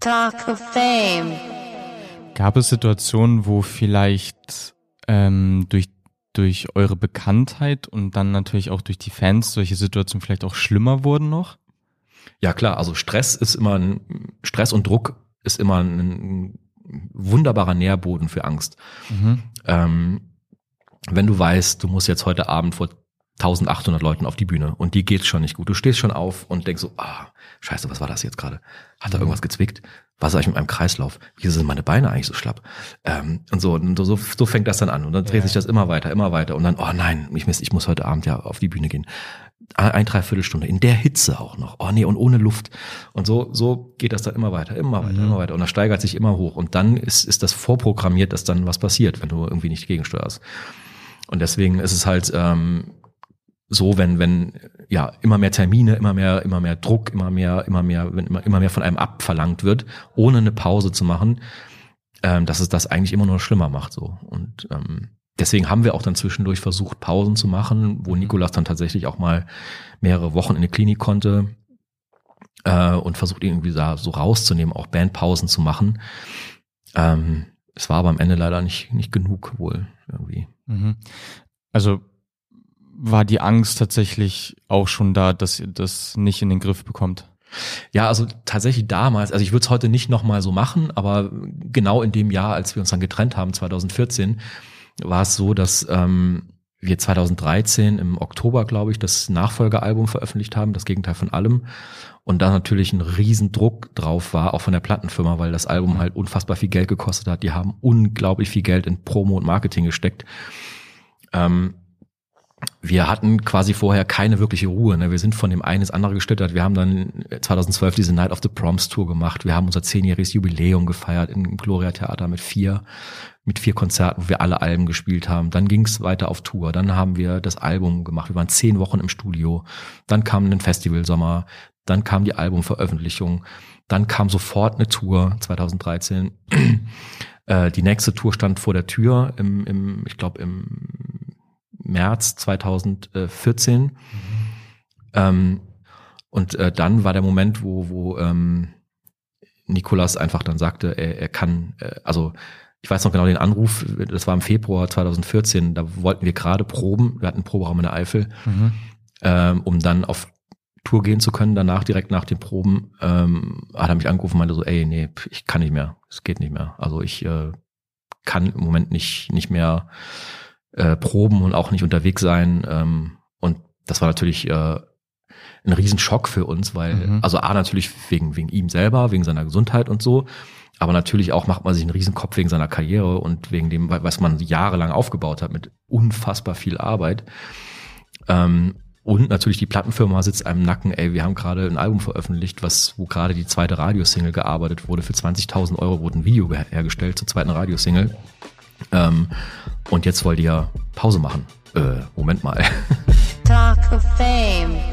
Talk of Fame. Gab es Situationen, wo vielleicht ähm, durch, durch eure Bekanntheit und dann natürlich auch durch die Fans solche Situationen vielleicht auch schlimmer wurden noch? Ja klar, also Stress ist immer ein, Stress und Druck ist immer ein wunderbarer Nährboden für Angst. Mhm. Ähm, wenn du weißt, du musst jetzt heute Abend vor 1800 Leuten auf die Bühne und die geht schon nicht gut. Du stehst schon auf und denkst so, ah, scheiße, was war das jetzt gerade? Hat da mhm. irgendwas gezwickt? Was ist eigentlich mit meinem Kreislauf? Wieso sind meine Beine eigentlich so schlapp? Ähm, und so, und so, so fängt das dann an. Und dann dreht ja. sich das immer weiter, immer weiter. Und dann, oh nein, ich muss, ich muss heute Abend ja auf die Bühne gehen. Ein, Dreiviertelstunde, in der Hitze auch noch. Oh nee, und ohne Luft. Und so, so geht das dann immer weiter, immer weiter, mhm. immer weiter. Und das steigert sich immer hoch. Und dann ist, ist das vorprogrammiert, dass dann was passiert, wenn du irgendwie nicht gegensteuerst. Und deswegen ist es halt ähm, so, wenn, wenn ja immer mehr Termine, immer mehr, immer mehr Druck, immer mehr, immer mehr, wenn immer, immer mehr von einem abverlangt wird, ohne eine Pause zu machen, ähm, dass es das eigentlich immer nur schlimmer macht. So. Und ähm, deswegen haben wir auch dann zwischendurch versucht, Pausen zu machen, wo Nikolas dann tatsächlich auch mal mehrere Wochen in die Klinik konnte äh, und versucht irgendwie da so rauszunehmen, auch Bandpausen zu machen. Ähm, es war aber am Ende leider nicht, nicht genug wohl irgendwie. Mhm. Also war die Angst tatsächlich auch schon da, dass ihr das nicht in den Griff bekommt? Ja, also tatsächlich damals, also ich würde es heute nicht nochmal so machen, aber genau in dem Jahr, als wir uns dann getrennt haben, 2014, war es so, dass ähm, wir 2013 im Oktober, glaube ich, das Nachfolgealbum veröffentlicht haben, das Gegenteil von allem. Und da natürlich ein Riesendruck drauf war, auch von der Plattenfirma, weil das Album halt unfassbar viel Geld gekostet hat. Die haben unglaublich viel Geld in Promo und Marketing gesteckt. Ähm, wir hatten quasi vorher keine wirkliche Ruhe. Ne? Wir sind von dem einen ins andere gestüttert. Wir haben dann 2012 diese Night of the Proms Tour gemacht. Wir haben unser zehnjähriges Jubiläum gefeiert im Gloria Theater mit vier, mit vier Konzerten, wo wir alle Alben gespielt haben. Dann ging es weiter auf Tour. Dann haben wir das Album gemacht. Wir waren zehn Wochen im Studio. Dann kam ein Festivalsommer. Dann kam die Albumveröffentlichung. Dann kam sofort eine Tour 2013. Äh, die nächste Tour stand vor der Tür im, im ich glaube im März 2014. Mhm. Ähm, und äh, dann war der Moment, wo, wo ähm, Nikolas einfach dann sagte, er, er kann, äh, also ich weiß noch genau den Anruf, das war im Februar 2014, da wollten wir gerade proben, wir hatten einen Proberaum in der Eifel, mhm. ähm, um dann auf Tour gehen zu können, danach direkt nach den Proben, ähm, hat er mich angerufen und meinte so, ey, nee, ich kann nicht mehr, es geht nicht mehr. Also ich äh, kann im Moment nicht, nicht mehr äh, proben und auch nicht unterwegs sein. Ähm, und das war natürlich äh, ein Riesenschock für uns, weil, mhm. also A, natürlich wegen, wegen ihm selber, wegen seiner Gesundheit und so, aber natürlich auch macht man sich einen Riesenkopf wegen seiner Karriere und wegen dem, was man jahrelang aufgebaut hat mit unfassbar viel Arbeit. Ähm, und natürlich die Plattenfirma sitzt einem Nacken, ey, wir haben gerade ein Album veröffentlicht, was, wo gerade die zweite Radiosingle gearbeitet wurde. Für 20.000 Euro wurde ein Video hergestellt zur zweiten Radiosingle. Ähm, und jetzt wollt ihr Pause machen. Äh, Moment mal. Talk of Fame.